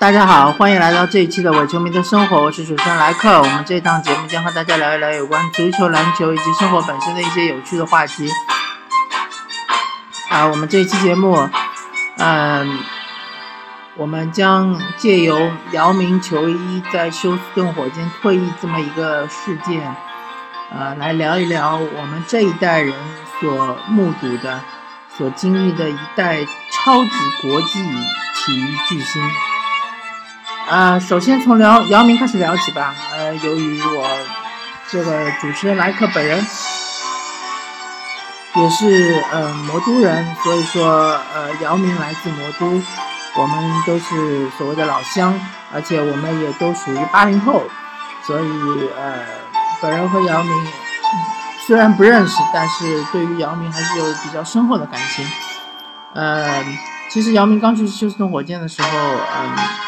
大家好，欢迎来到这一期的伪球迷的生活，我是主持人莱克。我们这档节目将和大家聊一聊有关足球、篮球以及生活本身的一些有趣的话题。啊，我们这一期节目，嗯，我们将借由姚明球衣在休斯顿火箭退役这么一个事件，呃，来聊一聊我们这一代人所目睹的、所经历的一代超级国际体育巨星。啊，首先从聊姚明开始聊起吧。呃，由于我这个主持人莱克本人也是呃魔都人，所以说呃姚明来自魔都，我们都是所谓的老乡，而且我们也都属于八零后，所以呃本人和姚明虽然不认识，但是对于姚明还是有比较深厚的感情。呃，其实姚明刚去休斯顿火箭的时候，嗯。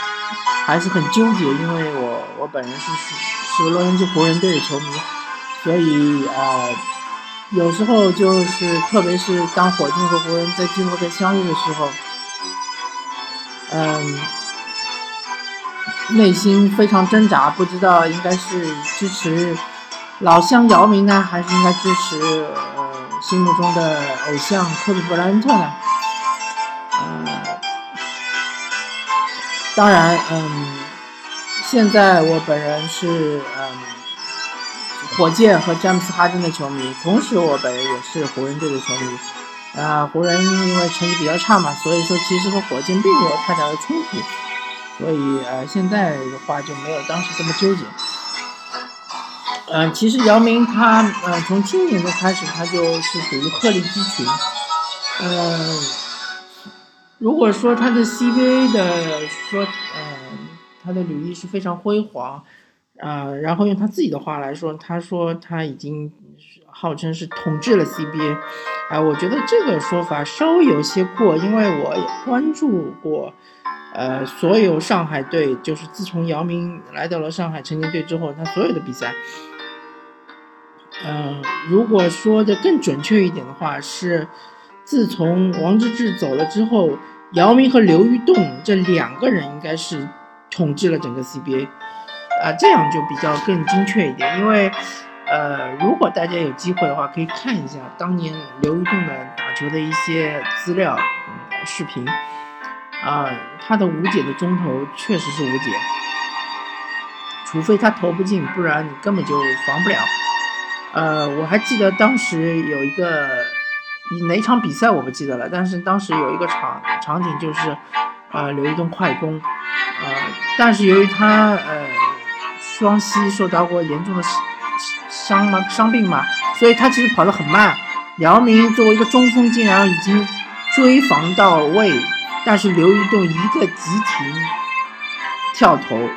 还是很纠结，因为我我本人是是是洛杉矶湖人队的球迷，所以呃，有时候就是特别是当火箭和湖人在季后赛相遇的时候，嗯，内心非常挣扎，不知道应该是支持老乡姚明呢，还是应该支持呃心目中的偶像科比布莱恩特呢？当然，嗯，现在我本人是嗯火箭和詹姆斯哈登的球迷，同时我本人也是湖人队的球迷。啊，湖人因为成绩比较差嘛，所以说其实和火箭并没有太大的冲突，所以呃现在的话就没有当时这么纠结。嗯，其实姚明他呃从今年的开始他就是属于鹤立鸡群，嗯。如果说他的 CBA 的说，呃，他的履历是非常辉煌，啊，然后用他自己的话来说，他说他已经号称是统治了 CBA，啊，我觉得这个说法稍微有些过，因为我关注过，呃，所有上海队，就是自从姚明来到了上海成年队之后，他所有的比赛，嗯，如果说的更准确一点的话，是自从王治郅走了之后。姚明和刘玉栋这两个人应该是统治了整个 CBA，啊，这样就比较更精确一点。因为，呃，如果大家有机会的话，可以看一下当年刘玉栋的打球的一些资料、视频，啊，他的无解的中投确实是无解，除非他投不进，不然你根本就防不了。呃，我还记得当时有一个。哪场比赛我不记得了，但是当时有一个场场景就是，呃，刘一东快攻，呃，但是由于他呃双膝受到过严重的伤嘛伤病嘛，所以他其实跑得很慢。姚明作为一个中锋，竟然已经追防到位，但是刘一栋一个急停跳投，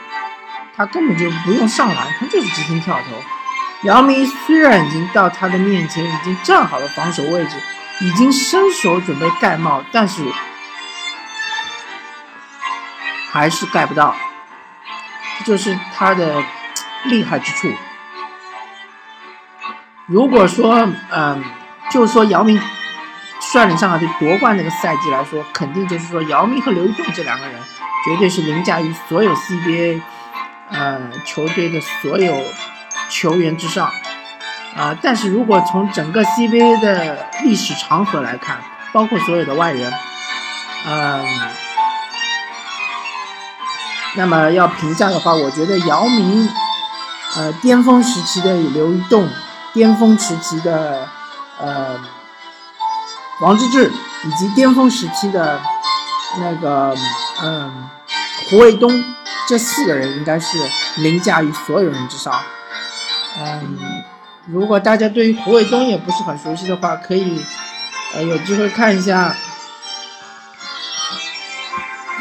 他根本就不用上篮，他就是急停跳投。姚明虽然已经到他的面前，已经站好了防守位置。已经伸手准备盖帽，但是还是盖不到，这就是他的厉害之处。如果说，嗯，就说姚明率领上海队夺冠那个赛季来说，肯定就是说姚明和刘玉栋这两个人绝对是凌驾于所有 CBA，呃，球队的所有球员之上。啊，但是如果从整个 CBA 的历史长河来看，包括所有的外人，嗯，那么要评价的话，我觉得姚明，呃，巅峰时期的刘一栋，巅峰时期的呃王治郅，以及巅峰时期的那个嗯胡卫东，这四个人应该是凌驾于所有人之上，嗯。如果大家对于胡卫东也不是很熟悉的话，可以，呃，有机会看一下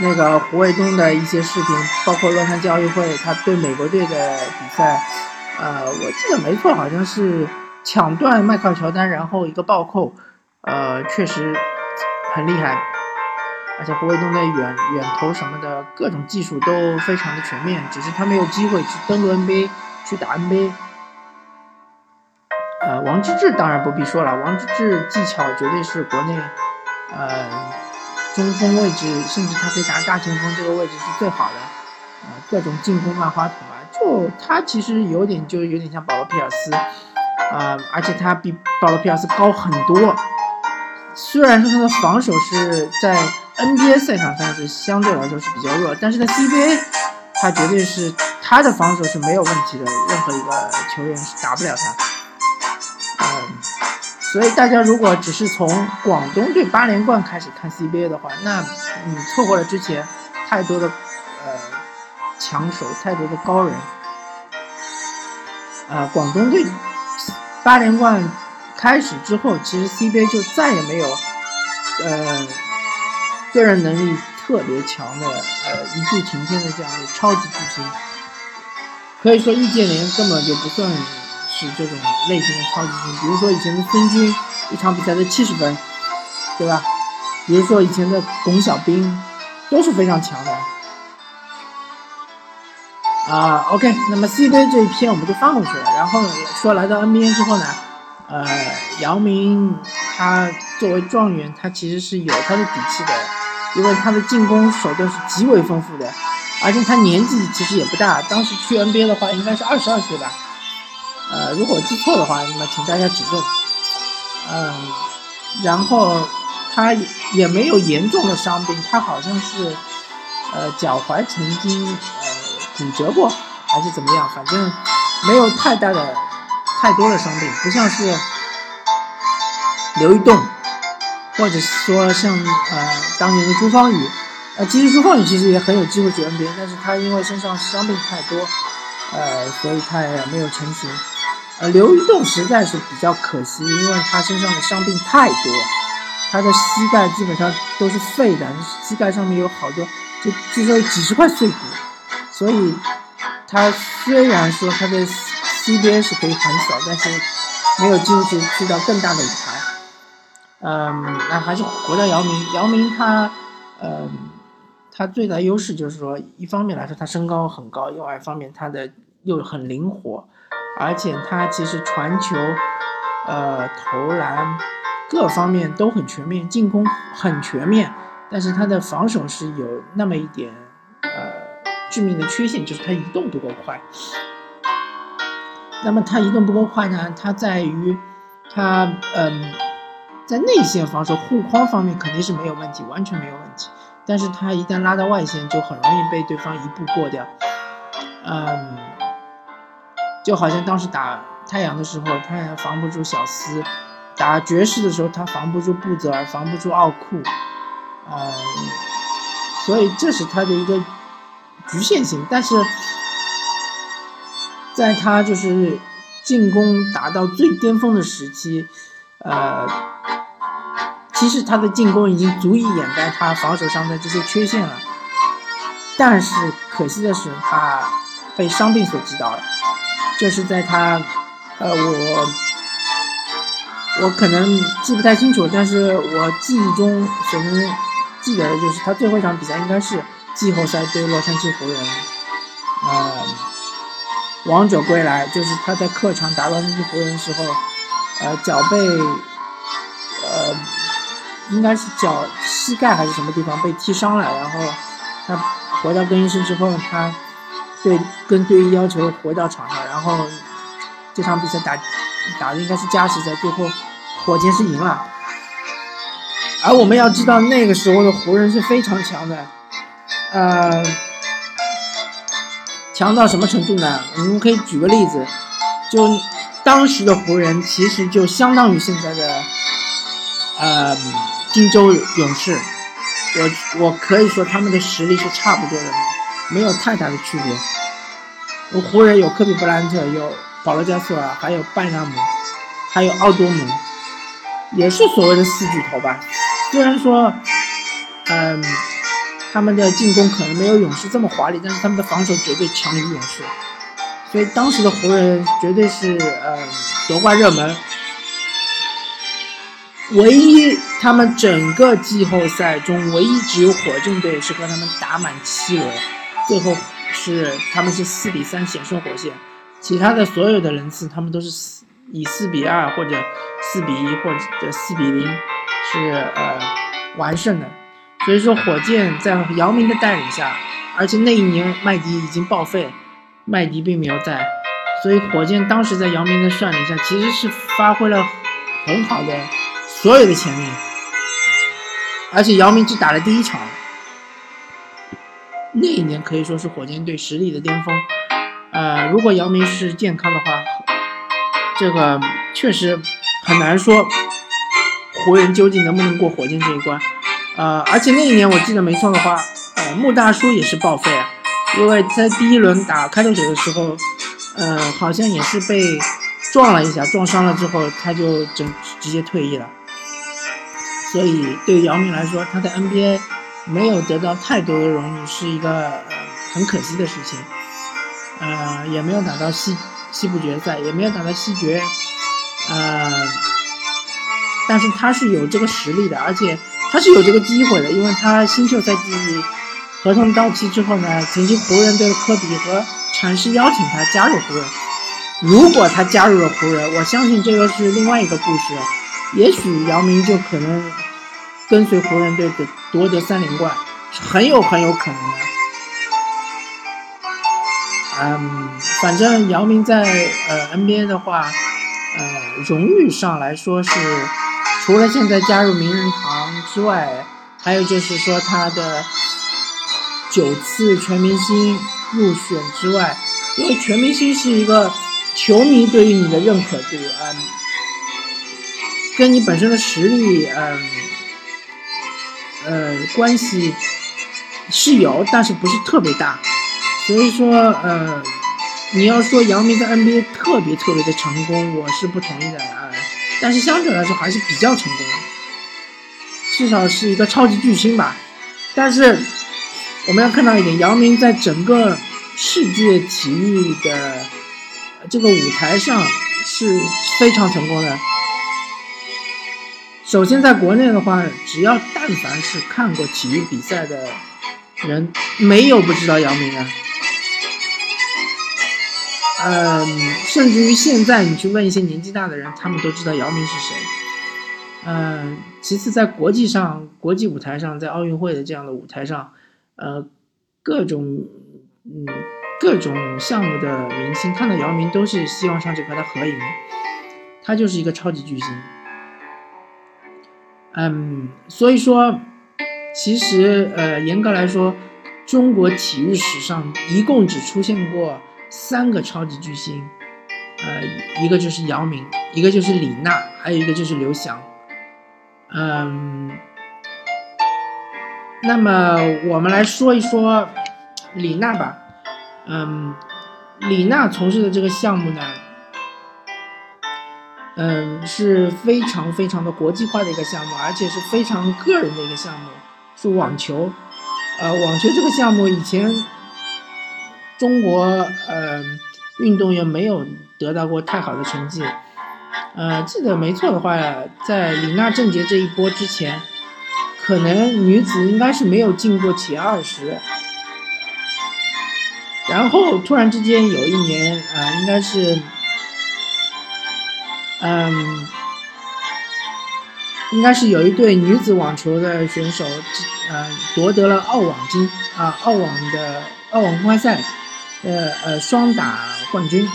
那个胡卫东的一些视频，包括洛杉矶奥运会他对美国队的比赛，呃，我记得没错，好像是抢断迈克尔乔丹，然后一个暴扣，呃，确实很厉害，而且胡卫东的远远投什么的各种技术都非常的全面，只是他没有机会去登陆 NBA 去打 NBA。呃，王治郅当然不必说了，王治郅技巧绝对是国内，呃，中锋位置，甚至他可以打大前锋，这个位置是最好的。呃，各种进攻万花筒啊，就他其实有点就有点像保罗皮尔斯，啊，而且他比保罗皮尔斯高很多。虽然说他的防守是在 NBA 赛场上是相对来说是比较弱，但是在 CBA，他绝对是他的防守是没有问题的，任何一个球员是打不了他。所以大家如果只是从广东队八连冠开始看 CBA 的话，那你错过了之前太多的呃强手，太多的高人。啊，广东队八连冠。开始之后，其实 CBA 就再也没有，呃，个人能力特别强的，呃，一柱擎天的这样的超级巨星。可以说易建联根本就不算是这种类型的超级巨星。比如说以前的孙军，一场比赛的七十分，对吧？比如说以前的巩晓彬，都是非常强的。啊，OK，那么 CBA 这一篇我们就放过去了。然后说来到 NBA 之后呢？呃，姚明他作为状元，他其实是有他的底气的，因为他的进攻手段是极为丰富的，而且他年纪其实也不大，当时去 NBA 的话应该是二十二岁吧，呃，如果记错的话，那么请大家指正。嗯，然后他也没有严重的伤病，他好像是呃脚踝曾经呃骨折过还是怎么样，反正没有太大的。太多的伤病，不像是刘玉栋，或者说像呃当年的朱芳雨，呃其实朱芳雨其实也很有机会去 NBA，但是他因为身上伤病太多，呃所以他也没有成型。呃刘玉栋实在是比较可惜，因为他身上的伤病太多，他的膝盖基本上都是废的，膝盖上面有好多，就据说有几十块碎骨，所以他虽然说他的。CBA 是可以横扫，但是没有机会去去到更大的舞台。嗯，那还是回到姚明。姚明他，嗯，他最大优势就是说，一方面来说他身高很高，另外一方面他的又很灵活，而且他其实传球、呃投篮各方面都很全面，进攻很全面，但是他的防守是有那么一点呃致命的缺陷，就是他移动不够快。那么他移动不够快呢？他在于，他嗯，在内线防守护框方面肯定是没有问题，完全没有问题。但是他一旦拉到外线，就很容易被对方一步过掉。嗯，就好像当时打太阳的时候，他也防不住小斯；打爵士的时候，他防不住布泽尔，防不住奥库。呃，所以这是他的一个局限性。但是。在他就是进攻达到最巅峰的时期，呃，其实他的进攻已经足以掩盖他防守上的这些缺陷了。但是可惜的是，他被伤病所击倒了。就是在他，呃，我我可能记不太清楚，但是我记忆中所能记得的就是他最后一场比赛应该是季后赛对洛杉矶湖人，呃。王者归来，就是他在客场打洛杉矶湖人的时候，呃，脚被，呃，应该是脚膝盖还是什么地方被踢伤了，然后他回到更衣室之后，他对跟队医要求回到场上，后这场比赛打打的应该是加时赛，最后火箭是赢了。而我们要知道那个时候的湖人是非常强的，呃。强到什么程度呢？我们可以举个例子，就当时的湖人其实就相当于现在的呃金州勇士，我我可以说他们的实力是差不多的，没有太大的区别。湖人有科比布兰特，有保罗加索尔，还有拜纳姆，还有奥多姆，也是所谓的四巨头吧。虽然说，嗯。他们的进攻可能没有勇士这么华丽，但是他们的防守绝对强于勇士，所以当时的湖人绝对是嗯夺冠热门。唯一他们整个季后赛中，唯一只有火箭队是和他们打满七轮，最后是他们是四比三险胜火箭，其他的所有的人次他们都是四以四比二或者四比一或者四比零是呃完胜的。所以说火箭在姚明的带领下，而且那一年麦迪已经报废，麦迪并没有在，所以火箭当时在姚明的率领下，其实是发挥了很好的所有的潜力，而且姚明只打了第一场，那一年可以说是火箭队实力的巅峰。呃，如果姚明是健康的话，这个确实很难说湖人究竟能不能过火箭这一关。呃，而且那一年我记得没错的话，呃，穆大叔也是报废啊，因为在第一轮打开拓者的时候，呃，好像也是被撞了一下，撞伤了之后他就整直接退役了。所以对姚明来说，他在 NBA 没有得到太多的荣誉是一个很可惜的事情。呃，也没有打到西西部决赛，也没有打到西决，呃，但是他是有这个实力的，而且。他是有这个机会的，因为他新秀赛季合同到期之后呢，曾经湖人队的科比和禅师邀请他加入湖人。如果他加入了湖人，我相信这个是另外一个故事，也许姚明就可能跟随湖人队的夺得三连冠，是很有很有可能的。嗯，反正姚明在呃 NBA 的话，呃，荣誉上来说是。除了现在加入名人堂之外，还有就是说他的九次全明星入选之外，因为全明星是一个球迷对于你的认可度，嗯，跟你本身的实力，嗯，呃，关系是有，但是不是特别大，所以说，呃，你要说姚明在 NBA 特别特别的成功，我是不同意的啊。但是相对来说还是比较成功的，至少是一个超级巨星吧。但是我们要看到一点，姚明在整个世界体育的这个舞台上是非常成功的。首先，在国内的话，只要但凡是看过体育比赛的人，没有不知道姚明的。嗯，甚至于现在你去问一些年纪大的人，他们都知道姚明是谁。嗯，其次在国际上、国际舞台上，在奥运会的这样的舞台上，呃，各种嗯各种项目的明星看到姚明都是希望上去和他合影，他就是一个超级巨星。嗯，所以说，其实呃严格来说，中国体育史上一共只出现过。三个超级巨星，呃，一个就是姚明，一个就是李娜，还有一个就是刘翔。嗯，那么我们来说一说李娜吧。嗯，李娜从事的这个项目呢，嗯，是非常非常的国际化的一个项目，而且是非常个人的一个项目，是网球。呃，网球这个项目以前。中国呃运动员没有得到过太好的成绩，呃，记得没错的话，在李娜、郑洁这一波之前，可能女子应该是没有进过前二十。然后突然之间有一年，呃，应该是，嗯，应该是有一对女子网球的选手，呃，夺得了澳网金啊，澳网的澳网公开赛。呃呃，双打冠军，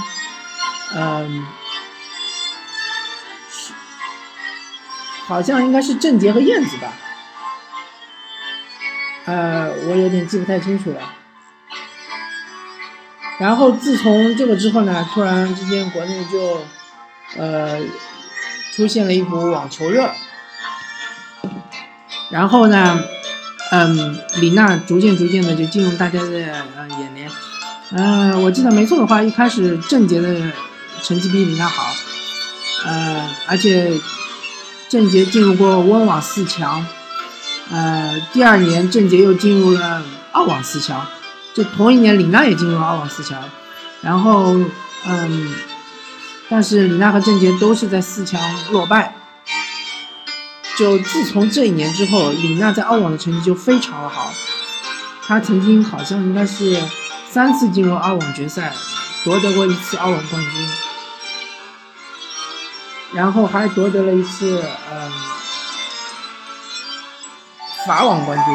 嗯，好像应该是郑洁和燕子吧，呃，我有点记不太清楚了。然后自从这个之后呢，突然之间国内就，呃，出现了一股网球热，然后呢，嗯，李娜逐渐逐渐的就进入大家的呃眼帘。嗯，我记得没错的话，一开始郑洁的成绩比李娜好，呃，而且郑洁进入过温网四强，呃，第二年郑洁又进入了澳网四强，就同一年李娜也进入了澳网四强，然后嗯，但是李娜和郑洁都是在四强落败，就自从这一年之后，李娜在澳网的成绩就非常的好，她曾经好像应该是。三次进入澳网决赛，夺得过一次澳网冠军，然后还夺得了一次，嗯，法网冠军。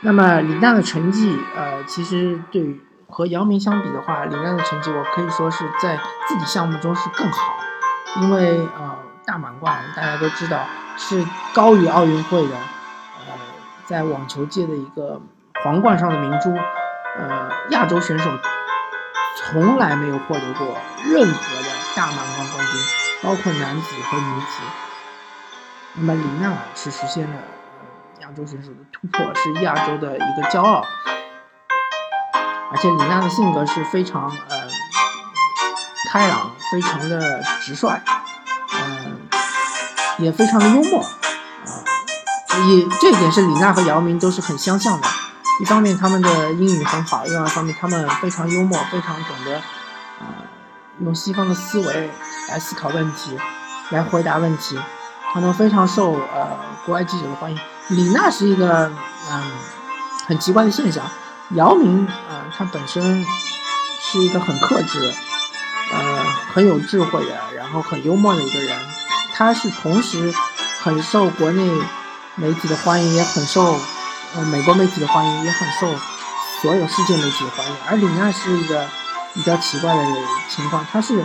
那么李娜的成绩，呃，其实对和姚明相比的话，李娜的成绩我可以说是在自己项目中是更好，因为呃大满贯大家都知道是高于奥运会的，呃，在网球界的一个皇冠上的明珠，呃，亚洲选手从来没有获得过任何的大满贯冠军，包括男子和女子。那么李娜是实现了亚洲选手的突破，是亚洲的一个骄傲。而且李娜的性格是非常呃开朗，非常的直率，嗯，也非常的幽默啊。以这一点是李娜和姚明都是很相像的。一方面他们的英语很好，另外一方面他们非常幽默，非常懂得呃用西方的思维来思考问题，来回答问题。他们非常受呃国外记者的欢迎。李娜是一个嗯很奇怪的现象。姚明啊，他本身是一个很克制，呃很有智慧的，然后很幽默的一个人。他是同时很受国内媒体的欢迎，也很受呃美国媒体的欢迎，也很受所有世界媒体的欢迎。而李娜是一个比较奇怪的情况，她是。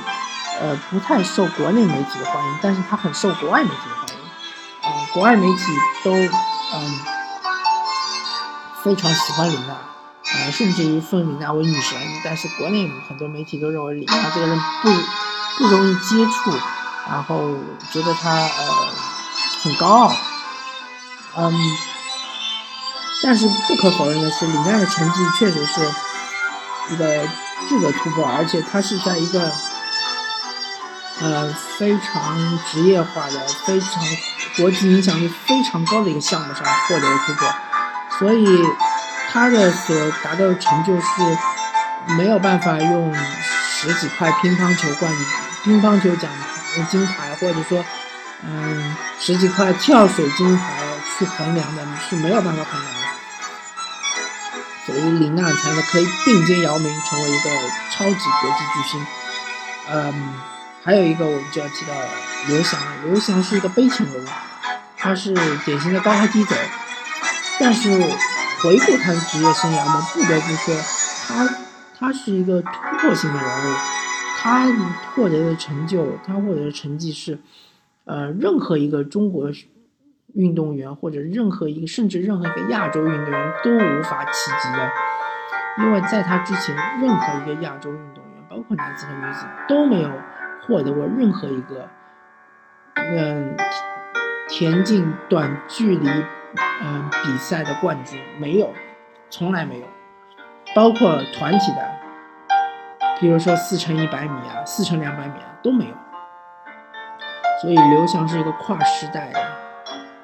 呃，不太受国内媒体的欢迎，但是他很受国外媒体的欢迎。呃，国外媒体都嗯非常喜欢李娜，呃，甚至于奉李娜为女神。但是国内很多媒体都认为李娜这个人不不容易接触，然后觉得她呃很高傲。嗯，但是不可否认的是，李娜的成绩确实是一个质的突破，而且她是在一个。呃，非常职业化的、非常国际影响力非常高的一个项目上获得了突破，所以他的所达到的成就是没有办法用十几块乒乓球冠军、乒乓球奖牌、金牌，或者说嗯十几块跳水金牌去衡量的，是没有办法衡量的。所以李娜才能可以并肩姚明，成为一个超级国际巨星。嗯。还有一个，我们就要提到刘翔。刘翔是一个悲情人物，他是典型的高开低走。但是回顾他的职业生涯，我们不得不说，他他是一个突破性的人物。他获得的成就，他获得的成绩是，呃，任何一个中国运动员或者任何一个甚至任何一个亚洲运动员都无法企及的。因为在他之前，任何一个亚洲运动员，包括男子和女子，都没有。获得过任何一个，嗯，田径短距离，嗯，比赛的冠军没有，从来没有，包括团体的，比如说四乘一百米啊，四乘两百米啊都没有。所以刘翔是一个跨时代的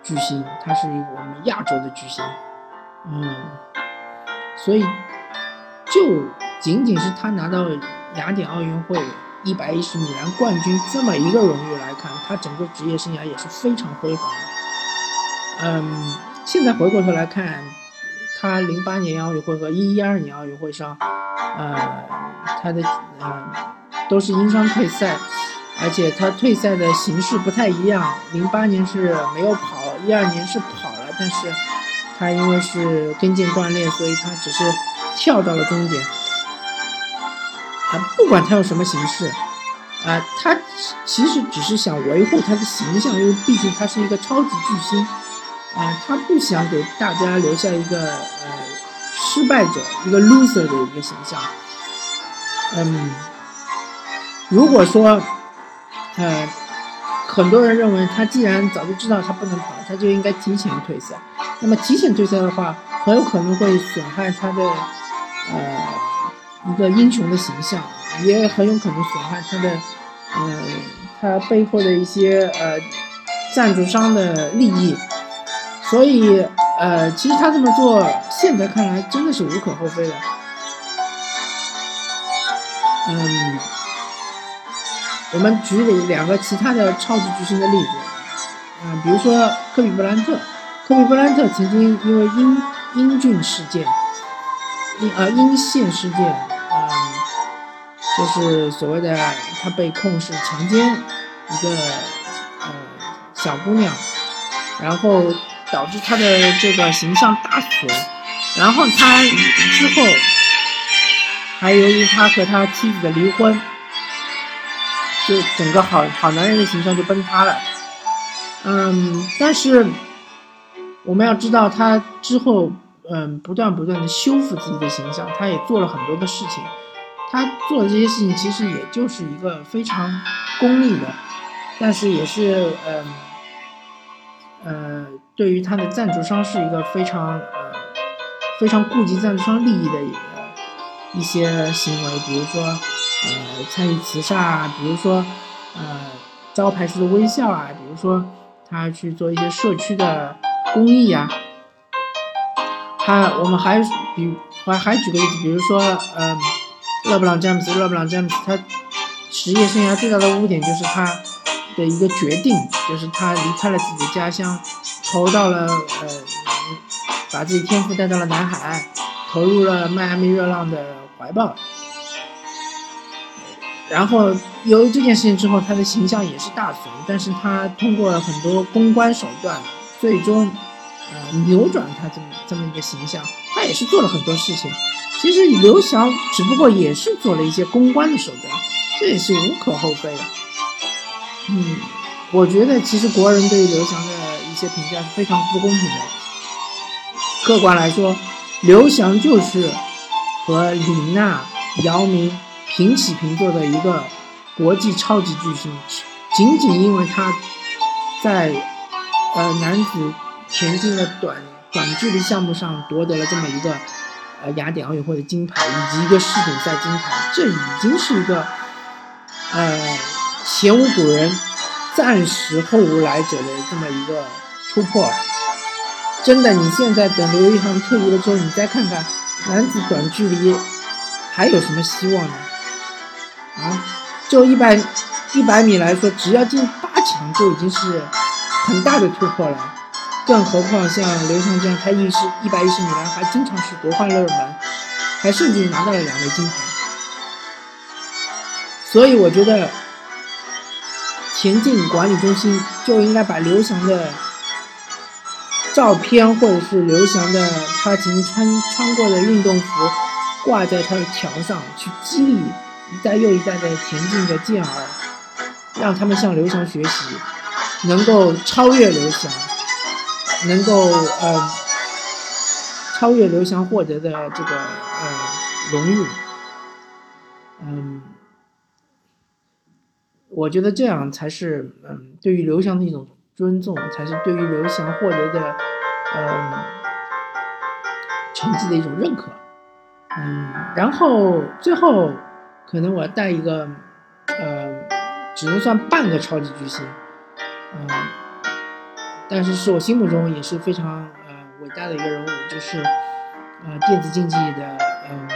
巨星，他是一个我们亚洲的巨星，嗯，所以就仅仅是他拿到雅典奥运会。一百一十米栏冠军这么一个荣誉来看，他整个职业生涯也是非常辉煌的。嗯，现在回过头来看，他零八年奥运会和一一二年奥运会上，呃，他的嗯都是因伤退赛，而且他退赛的形式不太一样。零八年是没有跑，一二年是跑了，但是他因为是跟腱断裂，所以他只是跳到了终点。啊不管他用什么形式，啊，他其实只是想维护他的形象，因为毕竟他是一个超级巨星，啊，他不想给大家留下一个呃失败者、一个 loser 的一个形象。嗯，如果说，呃，很多人认为他既然早就知道他不能跑，他就应该提前退赛，那么提前退赛的话，很有可能会损害他的呃。一个英雄的形象，也很有可能损害他的，呃，他背后的一些呃赞助商的利益，所以呃，其实他这么做，现在看来真的是无可厚非的。嗯，我们举两个其他的超级巨星的例子，嗯，比如说科比布兰特，科比布兰特曾经因为英英俊事件，英呃英线事件。嗯就是所谓的他被控是强奸一个呃小姑娘，然后导致他的这个形象大损。然后他之后还由于他和他妻子的离婚，就整个好好男人的形象就崩塌了。嗯，但是我们要知道，他之后嗯不断不断的修复自己的形象，他也做了很多的事情。他做的这些事情其实也就是一个非常功利的，但是也是嗯呃对于他的赞助商是一个非常呃非常顾及赞助商利益的一一些行为，比如说呃参与慈善啊，比如说呃招牌式的微笑啊，比如说他去做一些社区的公益啊。他我们还比还还举个例子，比如说嗯。勒布朗詹姆斯，勒布朗詹姆斯，他职业生涯最大的污点就是他的一个决定，就是他离开了自己的家乡，投到了呃，把自己天赋带到了南海，投入了迈阿密热浪的怀抱。然后由于这件事情之后，他的形象也是大损，但是他通过了很多公关手段，最终呃扭转他这么这么一个形象，他也是做了很多事情。其实刘翔只不过也是做了一些公关的手段，这也是无可厚非的。嗯，我觉得其实国人对于刘翔的一些评价是非常不公平的。客观来说，刘翔就是和李娜、姚明平起平坐的一个国际超级巨星，仅仅因为他在呃男子田径的短短距离项目上夺得了这么一个。呃，雅典奥运会的金牌以及一个世锦赛金牌，这已经是一个呃前无古人、暂时后无来者的这么一个突破。真的，你现在等刘一航退役了之后，你再看看男子短距离还有什么希望呢？啊，就一百一百米来说，只要进八强就已经是很大的突破了。更何况像刘翔这样，他一十一百一十米栏还经常是夺冠热门，还甚至拿到了两枚金牌。所以我觉得，田径管理中心就应该把刘翔的照片，或者是刘翔的他曾经穿穿过的运动服，挂在他的墙上，去激励一代又一代的田径的健儿，让他们向刘翔学习，能够超越刘翔。能够呃超越刘翔获得的这个呃荣誉，嗯，我觉得这样才是嗯对于刘翔的一种尊重，才是对于刘翔获得的嗯成绩的一种认可，嗯，然后最后可能我带一个呃只能算半个超级巨星，嗯。但是是我心目中也是非常呃伟大的一个人物，就是呃电子竞技的嗯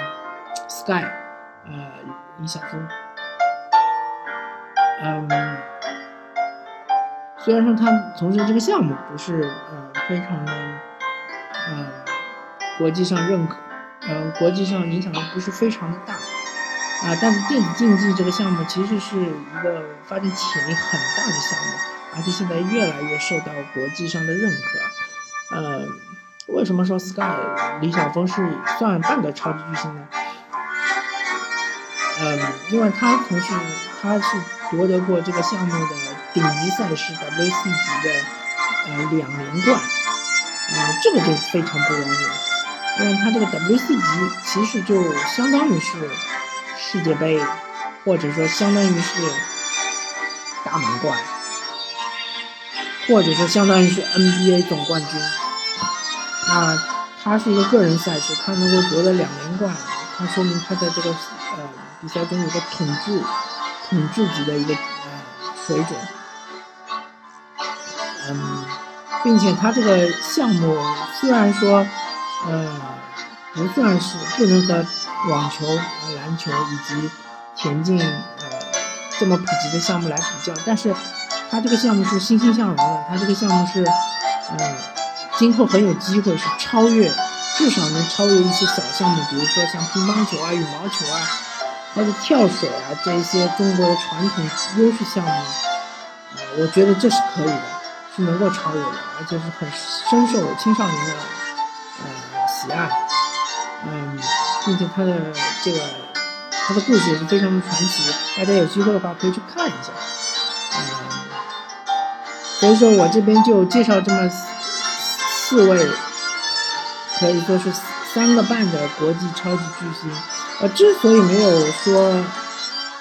Sky，呃李晓峰，嗯，虽然说他从事这个项目不是呃非常的呃国际上认可，呃国际上影响力不是非常的大啊，但是电子竞技这个项目其实是一个发展潜力很大的项目。而且现在越来越受到国际上的认可，呃，为什么说 Sky 李晓峰是算半个超级巨星呢？嗯，因为他从事他是夺得过这个项目的顶级赛事 WC 级的呃两连冠，呃，这个就非常不容易，因为他这个 WC 级其实就相当于是世界杯，或者说相当于是大满贯。或者说相当于是 NBA 总冠军，那他是一个个人赛事，他能够夺得两连冠，他说明他在这个呃比赛中有个统治统治级的一个呃水准，嗯，并且他这个项目虽然说呃不算是不能和网球、篮球以及田径呃这么普及的项目来比较，但是。他这个项目是欣欣向荣的，他这个项目是，嗯，今后很有机会是超越，至少能超越一些小项目，比如说像乒乓球啊、羽毛球啊，或者跳水啊这一些中国的传统优势项目，呃，我觉得这是可以的。是能够超越的，而且是很深受青少年的呃喜爱，嗯，并且他的这个他的故事也是非常的传奇，大家有机会的话可以去看一下，嗯，所以说我这边就介绍这么四位，可以说是三个半的国际超级巨星，呃，之所以没有说，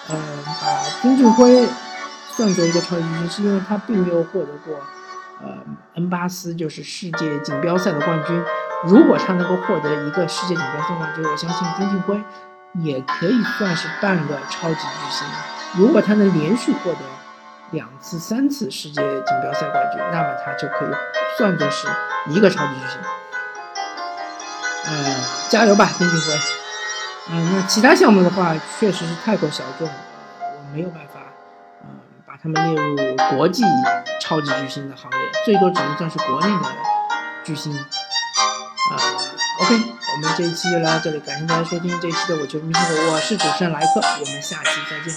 呃，把丁俊晖算作一个超级巨星，是因为他并没有获得过。呃恩巴斯就是世界锦标赛的冠军。如果他能够获得一个世界锦标赛冠军，我相信丁俊晖也可以算是半个超级巨星。如果他能连续获得两次、三次世界锦标赛冠军，那么他就可以算作是一个超级巨星。呃，加油吧，丁俊晖！嗯，那其他项目的话，确实是太过小众，我没有办法。他们列入国际超级巨星的行列，最多只能算是国内的巨星。啊，OK，我们这一期就聊到这里，感谢大家收听这一期的我球迷生活，我是主持人莱克，我们下期再见，